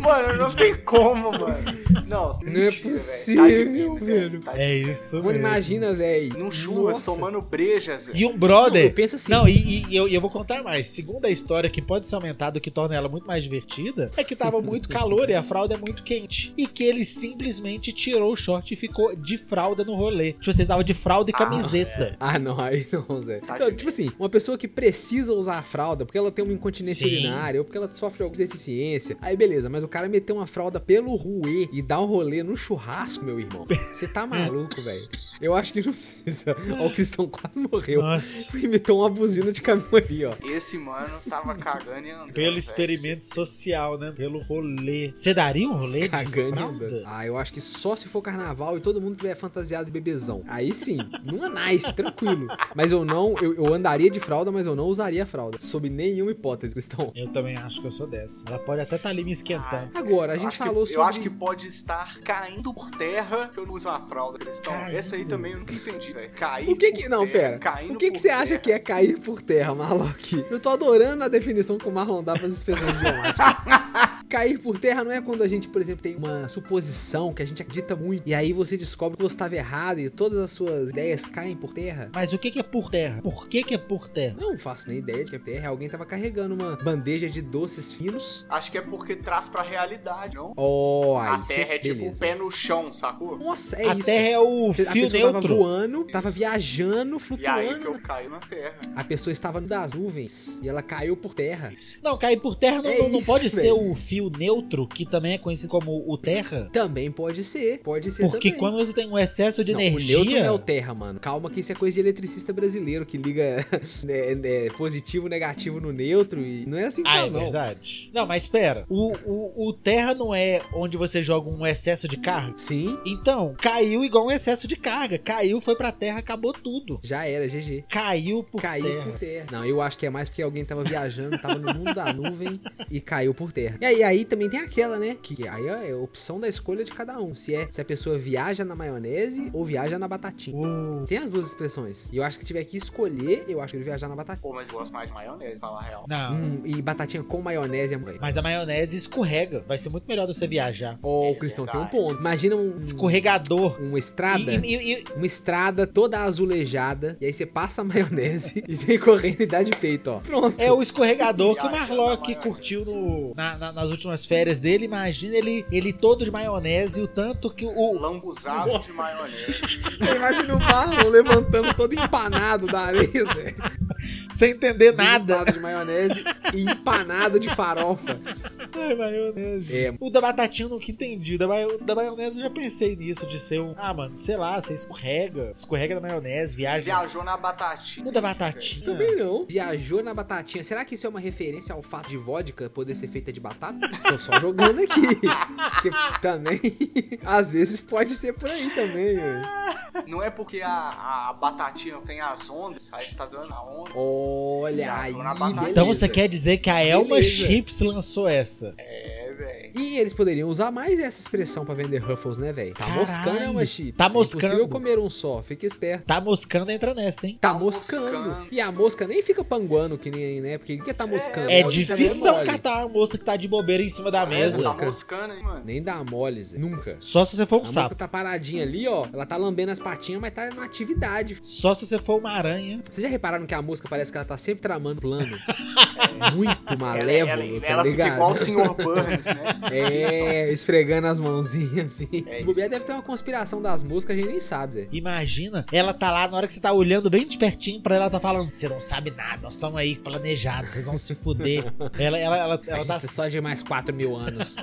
Mano, não tem como, mano. Não, Não é mentira, possível, Tá velho. Tá É isso. Mano, mesmo. imagina, velho. Num churras, Nossa. tomando brejas. E um Não, brother. eu penso assim. Não, e, e- eu, eu vou contar mais. Segundo a história, que pode ser aumentado, que torna ela muito mais divertida, é que tava muito calor e a fralda é muito quente. E que ele simplesmente tirou o short e ficou de fralda no rolê. Tipo, você tava de fralda e Ah, camiseta. Ah, não, aí não, Zé. Tá Então, tipo assim, uma pessoa que precisa usar a fralda porque ela tem uma incontinência Sim. urinária ou porque ela sofre alguma deficiência. Aí beleza, mas o cara meteu uma fralda pelo ruê e dá um rolê no churrasco, meu irmão. Você tá maluco, velho. Eu acho que não precisa. Ó, o Cristão quase morreu. Nossa. Imitou uma buzina de caminhão ali, ó. Esse mano tava cagando e andando. Pelo experimento social, né? Pelo rolê. Você daria um rolê de Cagando e fralda? andando. Ah, eu acho que só se for carnaval e todo mundo tiver fantasiado de bebezão. Aí sim, numa nice, tranquilo. Mas eu não, eu, eu andaria de fralda, mas eu não usaria fralda. Sob nenhuma hipótese, Cristão. Eu também acho acho que eu sou dessa. Ela pode até estar ali me esquentando. Agora, a gente acho que- falou Eu sobre... acho que pode estar caindo por terra que eu não uso uma fralda cristão. Caindo. Essa aí também eu nunca entendi, velho. Cair O que que... por Não, terra, pera. caindo O que que você acha terra. que é cair por terra, Marlock? Eu tô adorando a definição que o Marlon dá pras expressões idiomáticas. Cair por terra não é quando a gente, por exemplo, tem uma suposição que a gente acredita muito e aí você descobre que você estava errado e todas as suas ideias caem por terra. Mas o que, que é por terra? Por que, que é por terra? Não faço nem ideia de que é terra. Alguém tava carregando uma bandeja de doces finos. Acho que é porque traz pra realidade, não? Oh, aí, a terra é tipo o pé no chão, sacou? Nossa, é a isso. terra é o a fio tava neutro. voando, tava viajando, E aí que flutuando. eu caio na terra. A pessoa estava das nuvens e ela caiu por terra. Não, cair por terra não, É não- não isso, pode ser velho. o fio neutro, que também é conhecido como o terra. Também pode ser, pode ser Porque também. quando você tem um excesso de Não, energia. O neutro não é o terra, mano. Calma que isso é coisa de eletricista brasileiro que liga né, né, positivo, negativo no neutro e não é assim que Ah, é não. verdade. Não, mas espera. O, o, o terra não é onde você joga um excesso de carga? Sim, Então, caiu igual um excesso de carga. Caiu, foi pra terra, acabou tudo. já era, GG. Caiu por Caiu terra. por terra. Não, eu acho que é mais porque alguém tava viajando, tava no mundo da nuvem e caiu por terra. E aí, aí também tem aquela, né? Que aí é a opção da escolha de cada um. Se é se a pessoa viaja na maionese ou viaja na batatinha. Uh, Tem as duas expressões. E eu acho que se tiver que escolher, eu acho que ele viajar na batatinha. Pô, mas eu gosto mais de maionese, pra falar a real. não. Hum, e batatinha com maionese é mãe. Mas a maionese escorrega. Vai ser muito melhor você viajar. Ó, É o Cristão tem um ponto. Imagina um, Escorregador. uma estrada. E- e- e- Uma estrada toda azulejada, e aí você passa a maionese e vem correndo e dá de peito, ó. Pronto. é o escorregador que o Marlock curtiu no- na- na- nas últimas férias dele. Imagina ele, ele todo de maionese, o tanto que o. Lambuzado de maionese. Imagina o Marlon levantando todo empanado da areia, Zé. Sem entender nada. Empanado de maionese e empanado de farofa. Ai, maionese. É. O da batatinha eu nunca entendi. O da, maio- da maionese eu já pensei nisso, de ser um. Ah, mano, sei lá, você escorrega. Escorrega da maionese, viaja. Viajou na batatinha. O da batatinha. Também não. Viajou na batatinha. Será que isso é uma referência ao fato de vodka poder ser feita de batata? Tô só jogando aqui. Porque também, às vezes pode ser por aí também, velho. Não é porque a, a batatinha não tem as ondas, aí você tá dando a onda. Olha aí. Então você quer dizer que a Elma Beleza. Chips lançou essa? É, velho. E eles poderiam usar mais essa expressão pra vender Ruffles, né, velho? Tá Caralho. moscando é uma chips. Tá É moscando. impossível comer um só, fica esperto. Tá moscando, entra nessa, hein? Tá, Tá moscando. moscando. E a mosca nem fica panguando que nem, né? Porque o que é tá moscando? É difícil é mole. catar a moça que tá de bobeira em cima da É, mesa. tá Mosca. moscando, hein, mano? Nem dá mole, Zé. Nunca. Só se você for A um mosca sapo. tá paradinha ali, ó. Ela tá lambendo as patinhas, mas tá na atividade. Só se você for uma aranha. Vocês já repararam que a mosca parece que ela tá sempre tramando plano? Muito Ela, malévolo, ela, tá ela fica igual o Sr. Burns, né? É, esfregando as mãozinhas assim. É Se bobear, deve ter uma conspiração das moscas, a gente nem sabe, Zé. Imagina, ela tá lá na hora que você tá olhando bem de pertinho pra ela, ela tá falando: Você não sabe nada, nós estamos aí planejados, vocês vão se fuder. ela, ela, ela, ela Ela tá. só de mais 4 mil anos.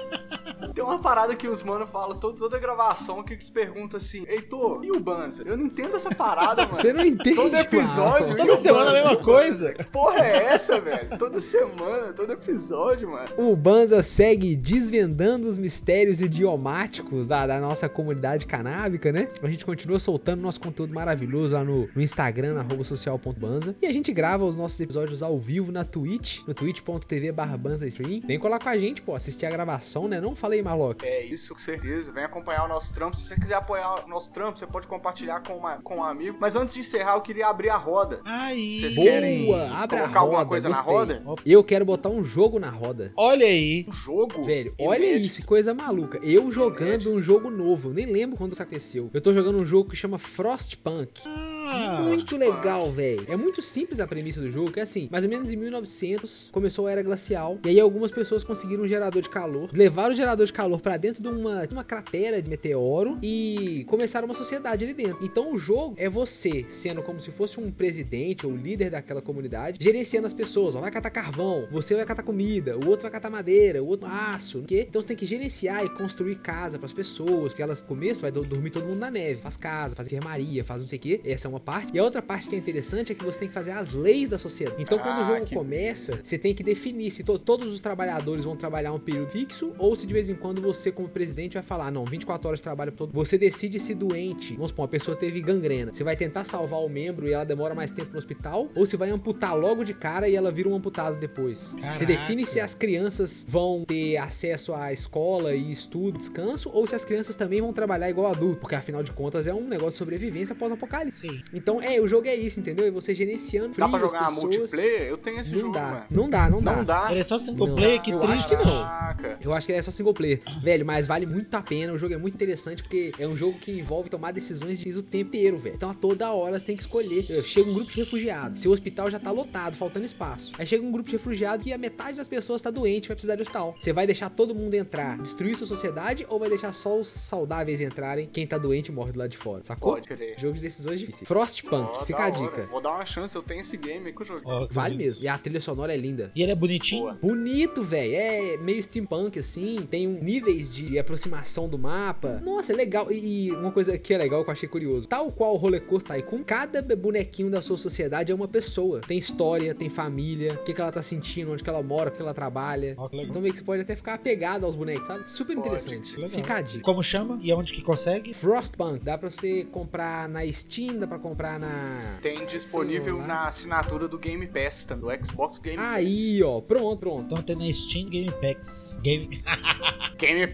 Tem uma parada que os mano falam toda, toda gravação que eles perguntam assim: Heitor, e o Banza? Eu não entendo essa parada, mano. Você não entende, Todo episódio, Marlon. Toda semana a Deus, mesma mano. coisa. Que porra é essa, velho? Toda semana, todo episódio, mano. O Banza segue desvendando os mistérios idiomáticos da, da nossa comunidade canábica, né? A gente continua soltando nosso conteúdo maravilhoso lá no, no Instagram, arroba social.banza. E a gente grava os nossos episódios ao vivo na Twitch, no twitch.tv barra banzastream. Vem colar com a gente, pô, assistir a gravação, né? Não falei, Marlock. É isso, com certeza. Vem acompanhar o nosso trampo. Se você quiser apoiar o nosso trampo, você pode compartilhar com, uma, com um amigo. Mas antes de encerrar, eu queria abrir a roda. Aí. Vocês Boa, querem abre a colocar alguma roda, coisa na gostei. roda? Eu quero botar um jogo na roda. Olha aí. Um jogo? Velho, olha inédito. isso, que coisa maluca. Eu jogando um jogo novo, eu nem lembro quando isso aconteceu. Eu tô jogando um jogo que chama Frostpunk. Ah, muito legal, velho. É muito simples a premissa do jogo, que é assim, mais ou menos em 1900 começou a era glacial, e aí algumas pessoas conseguiram um gerador de calor, levaram o gerador de calor pra dentro de uma, uma cratera de meteoro e começaram uma sociedade ali dentro. Então o jogo é você sendo como se fosse um presidente ou líder daquela comunidade, gerenciando as pessoas, ó, vai catar carvão, você vai catar comida, o outro vai catar madeira, o outro aço, o quê? Então você tem que gerenciar e construir casa pras pessoas, porque elas no começo vai do- dormir todo mundo na neve, faz casa, faz enfermaria, faz não sei o quê. Essa é uma parte. E a outra parte que é interessante é que você tem que fazer as leis da sociedade. Então quando o Ah, jogo que começa, você tem que definir se to- todos os trabalhadores vão trabalhar um período fixo ou se de vez em quando você, como presidente, vai falar: não, 24 horas de trabalho todo. Você decide se doente. Vamos supor, uma pessoa teve gangrena. Você vai tentar salvar o membro e ela demora mais tempo no hospital? Ou você vai amputar logo de cara e ela vira um amputado depois? Você Caraca. define se as crianças vão ter acesso à escola e estudo, descanso, ou se as crianças também vão trabalhar igual adulto. Porque afinal de contas é um negócio de sobrevivência pós-apocalipse. Sim. Então, é, o jogo é isso, entendeu? É você gerenciando Dá pra jogar pessoas. multiplayer? Eu tenho esse Não jogo, dá. mano. não dá, não dá. Não dá. Ele é só single Não. player, que Eu triste. acho não. Eu acho que é só single player. Velho, mas vale muito a pena. O jogo é muito interessante porque é um jogo que envolve tomar decisões de o tempo inteiro, velho. Então a toda hora você tem que escolher. Chega um grupo de refugiados. Seu hospital já tá lotado, faltando espaço. Aí chega um grupo de refugiados e a metade das pessoas tá doente, vai precisar de hospital. Você vai deixar todo mundo entrar, destruir sua sociedade ou vai deixar só os saudáveis entrarem? Quem tá doente morre do lado de fora. Sacou? Pode crer. Jogo de decisões difíceis. Frostpunk, Ó, fica a dica. Vou dar uma chance, eu tenho esse game que eu joguei. Ó, que Vale bonito. mesmo. E a trilha sonora é linda. E ele é bonitinho? Boa. Bonito, velho. É meio steampunk, assim. Tem um níveis de aproximação do mapa. Nossa, é legal. E, e uma coisa que é legal que eu achei curioso. Tal qual o Roller Coaster Tycoon, cada bonequinho da sua sociedade é uma pessoa. Tem história, tem família, o que, que ela tá sentindo, onde que ela mora, o que ela trabalha. Legal. Então meio que você pode até ficar apegado aos bonecos, sabe? Super Pode, interessante. Legal. Fica a dica. Como chama? E aonde que consegue? Frostpunk, dá pra você comprar na Steam, dá pra comprar na... Tem disponível Celular. na assinatura do Game Pass, tá? do Xbox Game Aí, ó, pronto, pronto. Então tem na Steam. Game, Pass. Game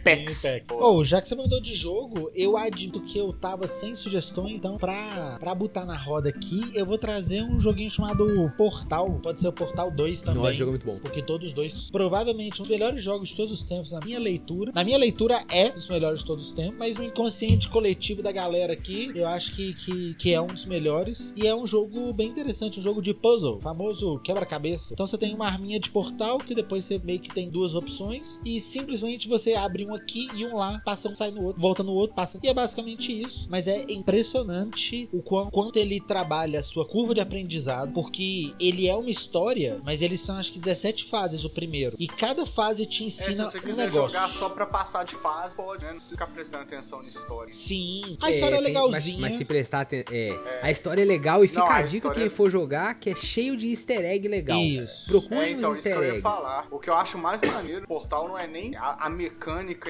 Packs. Pô, Oh, já que você mandou de jogo, eu admito que eu tava sem sugestões, então pra, pra botar na roda aqui, eu vou trazer um joguinho chamado Portal. Pode ser o Portal 2 também. Nossa, jogo é muito bom. Porque todos os dois, provavelmente, um dos melhores jogos de todos os tempos, na minha leitura. Na minha leitura, é um dos melhores de todos os tempos, mas no inconsciente coletivo da galera aqui, eu acho que, que, que é um dos melhores. E é um jogo bem interessante, um jogo de puzzle, famoso quebra-cabeça. Então você tem uma arminha de portal, que depois você meio que tem duas opções, e simplesmente você abre um aqui e um lá, passa um, sai no outro, volta no outro, passa. E é basicamente isso. Mas é impressionante o quão- quanto ele trabalha a sua curva de aprendizado, porque ele é uma história, mas eles são acho que 17 fases o primeiro. E cada fase te é, se ensina você um quiser negócio. jogar só pra passar de fase, pode, né? Não precisa ficar prestando atenção na história. Sim. A história é, tem- legalzinha. Mas, mas se prestar aten- é, A história é legal e fica Não, a a dica história quem é- for jogar que é cheio de easter egg legal. Isso. Procure É, então, uns isso que easter eu ia eggs. falar. O que eu acho mais maneiro do portal não é nem a, a mecânica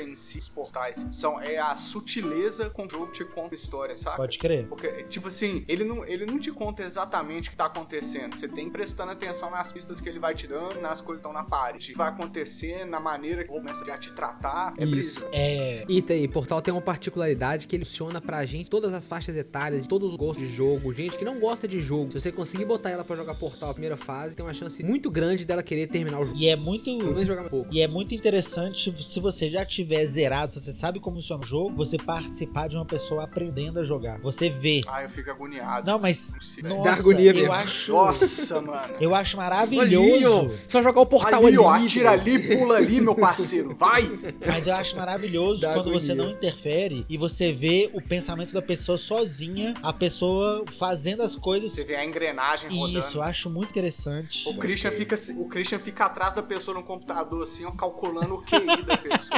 em si dos portais, são, é a sutileza com que o jogo te conta a história, sabe? Pode crer. Porque, tipo assim, ele não, ele não te conta exatamente o que tá acontecendo. Você tem que ir prestando atenção nas pistas que ele vai te dando, nas coisas que estão na parede. O que vai acontecer, na maneira que começa a te tratar. É Isso. brisa. É. E tem, Portal tem uma particularidade que ele funciona pra gente, todas as faixas etárias, todos os gostos de jogo, gente que não gosta de jogo. Se você conseguir botar ela pra jogar Portal a primeira fase, tem uma chance muito grande dela querer terminar o jogo. E é muito. Pelo menos jogar um pouco. E é muito interessante se você já tiver zerado, se você sabe como funciona o jogo, você participar de uma pessoa aprendendo a jogar. Você vê. Ah, eu fico agoniado. Não, mas. Não. Nossa, Dá agonia eu mesmo. acho. Nossa, mano. Eu acho Ali, ó, maravilhoso. só jogar o Portal ali, ali. ó, atira ali, pula ali, meu parceiro. Vai! Mas eu acho maravilhoso Dá quando você agonia. não interfere e você vê o pensamento da pessoa sozinha, a pessoa fazendo as coisas. Você vê a engrenagem rodando. Isso, eu acho muito interessante. O Christian, fica, o Christian fica atrás da pessoa no computador, assim, ó, calculando o QI da pessoa.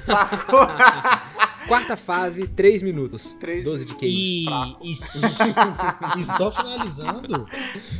Sacou? Quarta fase, 3 minutos. Três 12 de. QI. E, e, e só finalizando,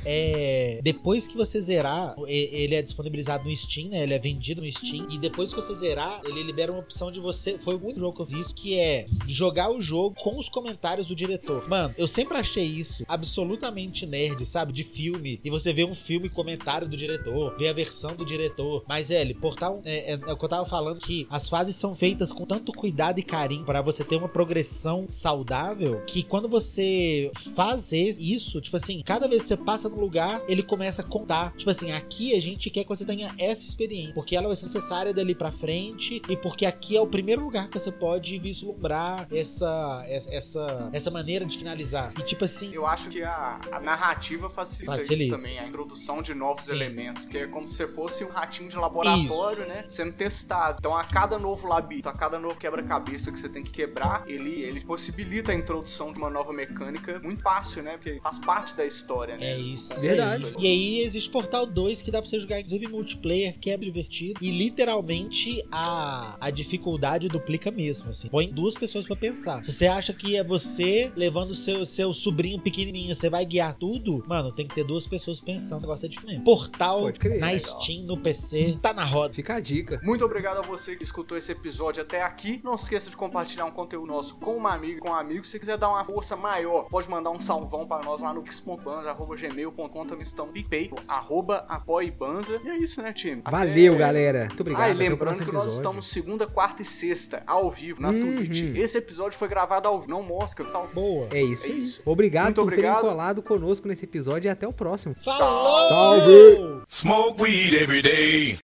é, depois que você zerar, ele é disponibilizado no Steam, né? Ele é vendido no Steam. E depois que você zerar, ele libera uma opção de você. Foi o único jogo que eu fiz, que é jogar o jogo com os comentários do diretor. Mano, eu sempre achei isso absolutamente nerd, sabe? De filme. E você vê um filme comentário do diretor, vê a versão do diretor. Mas, ele, Portal é, é, é o que eu tava falando que as fases são feitas com tanto cuidado e carinho pra você ter uma progressão saudável que quando você faz isso, tipo assim, cada vez que você passa no lugar, ele começa a contar. Tipo assim, aqui a gente quer que você tenha essa experiência, porque ela vai ser necessária dali pra frente e porque aqui é o primeiro lugar que você pode vislumbrar essa essa essa, maneira de finalizar. E tipo assim, Eu acho que a, a narrativa facilita, Facilita. isso também, a introdução de novos Sim. elementos, que é como se você fosse um ratinho de laboratório, né? Sendo testado. Então, a cada novo labirinto, a cada novo quebra-cabeça que você tem que quebrar, ele, ele possibilita a introdução de uma nova mecânica muito fácil, né? Porque faz parte da história, né? É isso. Verdade. é isso. E aí existe Portal 2 que dá pra você jogar inclusive multiplayer, que é divertido. E literalmente a, a dificuldade duplica mesmo, assim. Põe duas pessoas pra pensar. Se você acha que é você levando seu, seu sobrinho pequenininho, você vai guiar tudo, mano, tem que ter duas pessoas pensando. O negócio é diferente. Portal crer, na legal. Steam, no PC, tá na roda. Fica a dica. Muito obrigado a você que escutou esse episódio até aqui. Não se esqueça de compartilhar um conteúdo nosso com uma amiga, com um amigo. Se quiser dar uma força maior, pode mandar um salvão para nós lá no pix.banza.gmail.com, também estão PicPay, arroba apoiebanza. E é isso, né, time? Até- Valeu, galera. Muito obrigado. Ah, e lembrando que nós estamos segunda, quarta e sexta, ao vivo, na Uhum. Twitch. Esse episódio foi gravado ao vivo, não mosca, tá? Boa. É isso É isso. Obrigado Muito por obrigado. terem colado conosco nesse episódio e até o próximo. Falou! Salve! Smoke weed every day.